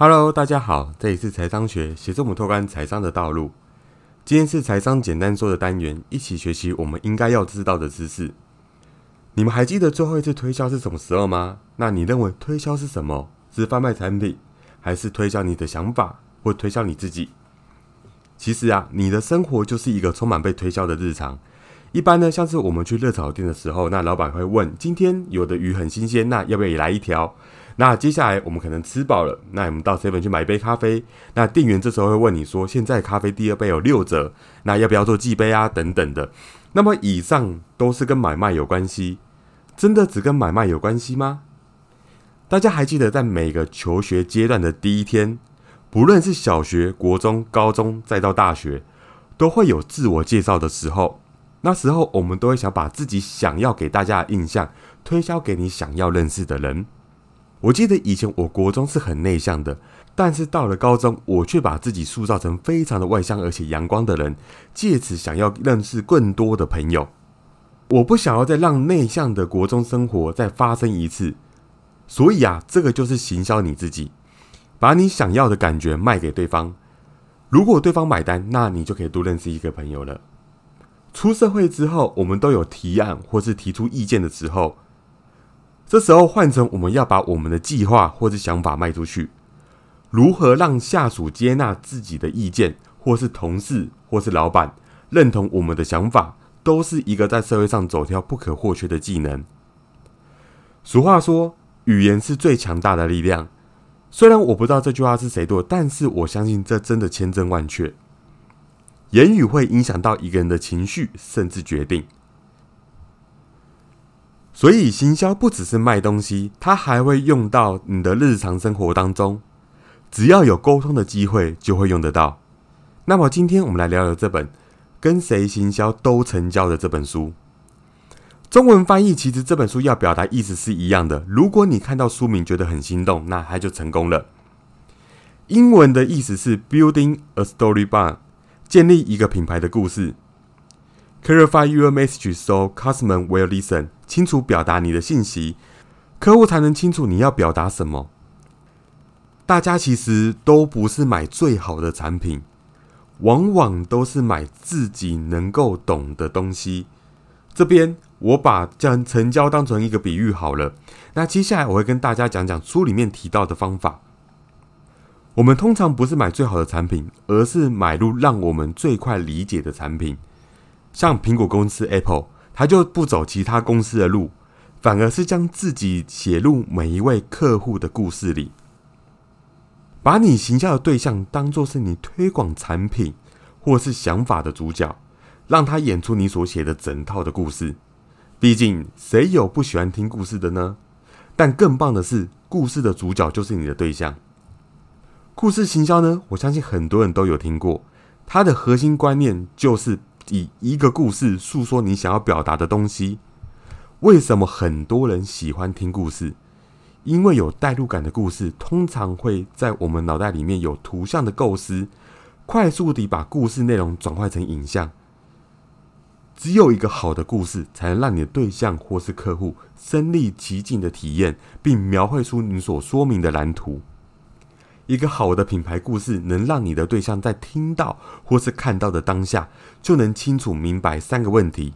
Hello，大家好，这里是财商学，协助我们拓宽财商的道路。今天是财商简单说的单元，一起学习我们应该要知道的知识。你们还记得最后一次推销是什么时候吗？那你认为推销是什么？是贩卖产品，还是推销你的想法，或推销你自己？其实啊，你的生活就是一个充满被推销的日常。一般呢，像是我们去热炒店的时候，那老板会问：今天有的鱼很新鲜，那要不要也来一条？那接下来我们可能吃饱了，那我们到 seven 去买一杯咖啡。那店员这时候会问你说：现在咖啡第二杯有六折，那要不要做寄杯啊？等等的。那么以上都是跟买卖有关系，真的只跟买卖有关系吗？大家还记得在每个求学阶段的第一天，不论是小学、国中、高中，再到大学，都会有自我介绍的时候。那时候，我们都会想把自己想要给大家的印象推销给你想要认识的人。我记得以前我国中是很内向的，但是到了高中，我却把自己塑造成非常的外向而且阳光的人，借此想要认识更多的朋友。我不想要再让内向的国中生活再发生一次，所以啊，这个就是行销你自己，把你想要的感觉卖给对方。如果对方买单，那你就可以多认识一个朋友了。出社会之后，我们都有提案或是提出意见的时候，这时候换成我们要把我们的计划或是想法卖出去，如何让下属接纳自己的意见，或是同事或是老板认同我们的想法，都是一个在社会上走跳不可或缺的技能。俗话说，语言是最强大的力量。虽然我不知道这句话是谁做，但是我相信这真的千真万确。言语会影响到一个人的情绪，甚至决定。所以，行销不只是卖东西，它还会用到你的日常生活当中。只要有沟通的机会，就会用得到。那么，今天我们来聊聊这本《跟谁行销都成交》的这本书。中文翻译其实这本书要表达意思是一样的。如果你看到书名觉得很心动，那它就成功了。英文的意思是 “Building a Story Bar”。建立一个品牌的故事，clarify your message so customer will listen。清楚表达你的信息，客户才能清楚你要表达什么。大家其实都不是买最好的产品，往往都是买自己能够懂的东西。这边我把将成交当成一个比喻好了。那接下来我会跟大家讲讲书里面提到的方法。我们通常不是买最好的产品，而是买入让我们最快理解的产品。像苹果公司 Apple，它就不走其他公司的路，反而是将自己写入每一位客户的故事里，把你行销的对象当做是你推广产品或是想法的主角，让他演出你所写的整套的故事。毕竟，谁有不喜欢听故事的呢？但更棒的是，故事的主角就是你的对象。故事行销呢？我相信很多人都有听过。它的核心观念就是以一个故事诉说你想要表达的东西。为什么很多人喜欢听故事？因为有代入感的故事，通常会在我们脑袋里面有图像的构思，快速地把故事内容转换成影像。只有一个好的故事，才能让你的对象或是客户身临其境的体验，并描绘出你所说明的蓝图。一个好的品牌故事，能让你的对象在听到或是看到的当下，就能清楚明白三个问题：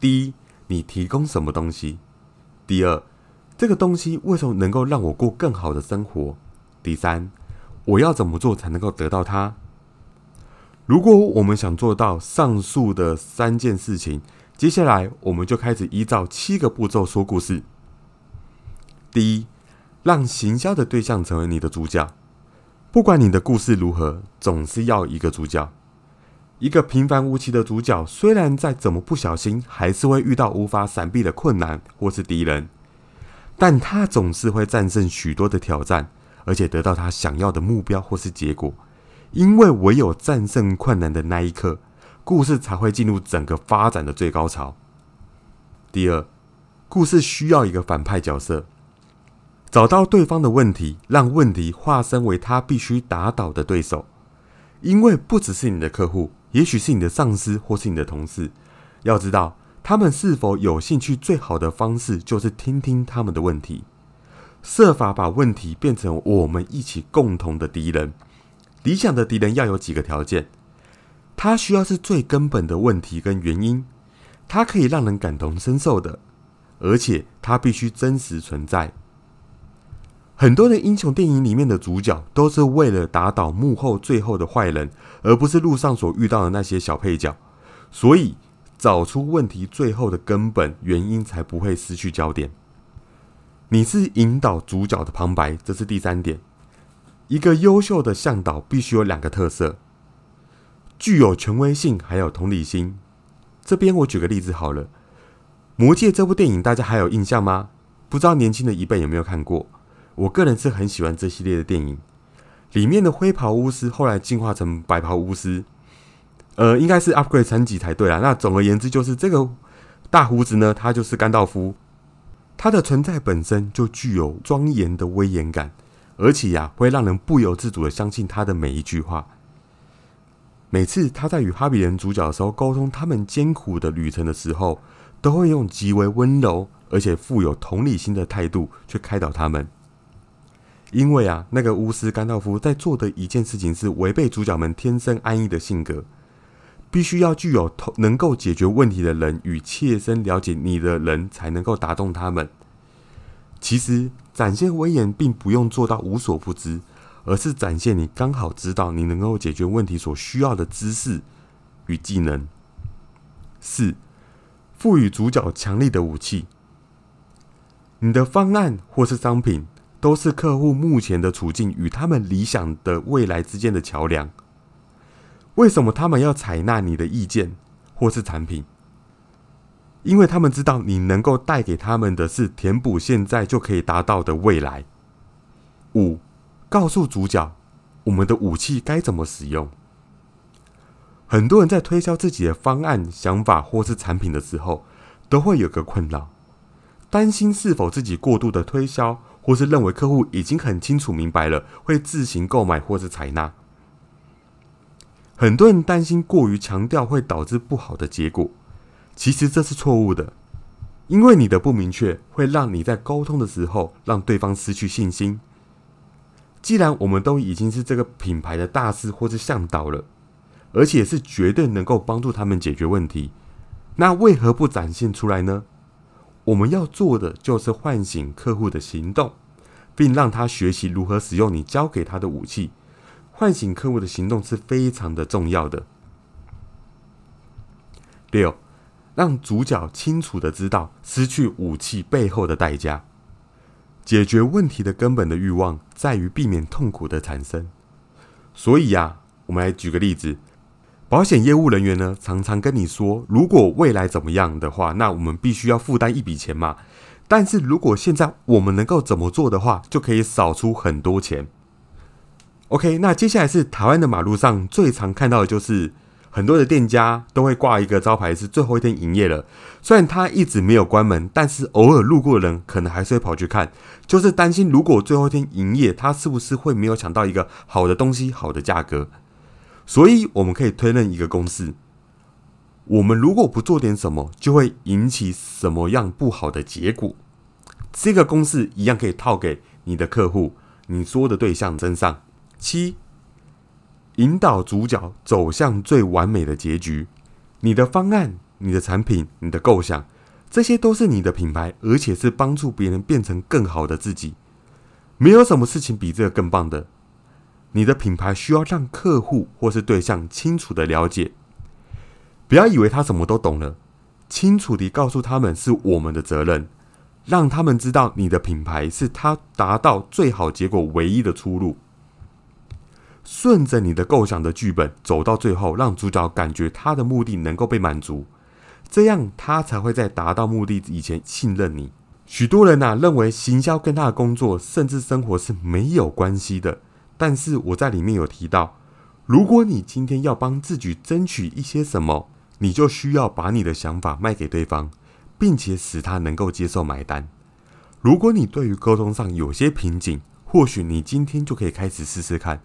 第一，你提供什么东西；第二，这个东西为什么能够让我过更好的生活；第三，我要怎么做才能够得到它？如果我们想做到上述的三件事情，接下来我们就开始依照七个步骤说故事。第一，让行销的对象成为你的主角。不管你的故事如何，总是要一个主角，一个平凡无奇的主角。虽然再怎么不小心，还是会遇到无法闪避的困难或是敌人，但他总是会战胜许多的挑战，而且得到他想要的目标或是结果。因为唯有战胜困难的那一刻，故事才会进入整个发展的最高潮。第二，故事需要一个反派角色。找到对方的问题，让问题化身为他必须打倒的对手。因为不只是你的客户，也许是你的上司或是你的同事。要知道他们是否有兴趣，最好的方式就是听听他们的问题。设法把问题变成我们一起共同的敌人。理想的敌人要有几个条件：他需要是最根本的问题跟原因，他可以让人感同身受的，而且他必须真实存在。很多的英雄电影里面的主角都是为了打倒幕后最后的坏人，而不是路上所遇到的那些小配角。所以，找出问题最后的根本原因，才不会失去焦点。你是引导主角的旁白，这是第三点。一个优秀的向导必须有两个特色：具有权威性，还有同理心。这边我举个例子好了，《魔戒》这部电影大家还有印象吗？不知道年轻的一辈有没有看过？我个人是很喜欢这系列的电影，里面的灰袍巫师后来进化成白袍巫师，呃，应该是 upgrade 层级才对啦。那总而言之，就是这个大胡子呢，他就是甘道夫，他的存在本身就具有庄严的威严感，而且呀，会让人不由自主的相信他的每一句话。每次他在与哈比人主角的时候沟通他们艰苦的旅程的时候，都会用极为温柔而且富有同理心的态度去开导他们。因为啊，那个巫师甘道夫在做的一件事情是违背主角们天生安逸的性格，必须要具有能够解决问题的人与切身了解你的人才能够打动他们。其实展现威严并不用做到无所不知，而是展现你刚好知道你能够解决问题所需要的知识与技能。四，赋予主角强力的武器，你的方案或是商品。都是客户目前的处境与他们理想的未来之间的桥梁。为什么他们要采纳你的意见或是产品？因为他们知道你能够带给他们的是填补现在就可以达到的未来。五，告诉主角我们的武器该怎么使用。很多人在推销自己的方案、想法或是产品的时候，都会有个困扰，担心是否自己过度的推销。或是认为客户已经很清楚明白了，会自行购买或是采纳。很多人担心过于强调会导致不好的结果，其实这是错误的，因为你的不明确会让你在沟通的时候让对方失去信心。既然我们都已经是这个品牌的大师或是向导了，而且是绝对能够帮助他们解决问题，那为何不展现出来呢？我们要做的就是唤醒客户的行动，并让他学习如何使用你教给他的武器。唤醒客户的行动是非常的重要的。六，让主角清楚的知道失去武器背后的代价。解决问题的根本的欲望在于避免痛苦的产生。所以呀，我们来举个例子。保险业务人员呢，常常跟你说，如果未来怎么样的话，那我们必须要负担一笔钱嘛。但是如果现在我们能够怎么做的话，就可以少出很多钱。OK，那接下来是台湾的马路上最常看到的就是很多的店家都会挂一个招牌，是最后一天营业了。虽然他一直没有关门，但是偶尔路过的人可能还是会跑去看，就是担心如果最后一天营业，他是不是会没有抢到一个好的东西、好的价格。所以我们可以推论一个公式：我们如果不做点什么，就会引起什么样不好的结果。这个公式一样可以套给你的客户、你说的对象身上。七，引导主角走向最完美的结局。你的方案、你的产品、你的构想，这些都是你的品牌，而且是帮助别人变成更好的自己。没有什么事情比这个更棒的。你的品牌需要让客户或是对象清楚的了解，不要以为他什么都懂了。清楚地告诉他们是我们的责任，让他们知道你的品牌是他达到最好结果唯一的出路。顺着你的构想的剧本走到最后，让主角感觉他的目的能够被满足，这样他才会在达到目的以前信任你。许多人呐认为行销跟他的工作甚至生活是没有关系的。但是我在里面有提到，如果你今天要帮自己争取一些什么，你就需要把你的想法卖给对方，并且使他能够接受买单。如果你对于沟通上有些瓶颈，或许你今天就可以开始试试看，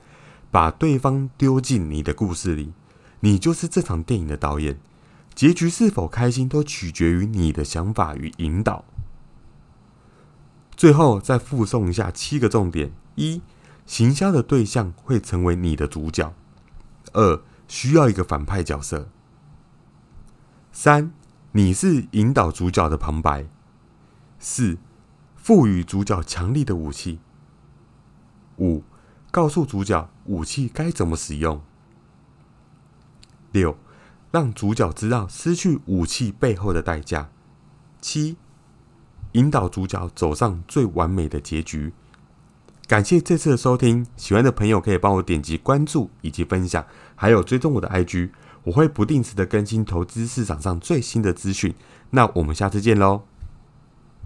把对方丢进你的故事里，你就是这场电影的导演。结局是否开心，都取决于你的想法与引导。最后再附送一下七个重点：一、行销的对象会成为你的主角；二、需要一个反派角色；三、你是引导主角的旁白；四、赋予主角强力的武器；五、告诉主角武器该怎么使用；六、让主角知道失去武器背后的代价；七。引导主角走上最完美的结局。感谢这次的收听，喜欢的朋友可以帮我点击关注以及分享，还有追踪我的 IG，我会不定时的更新投资市场上最新的资讯。那我们下次见喽！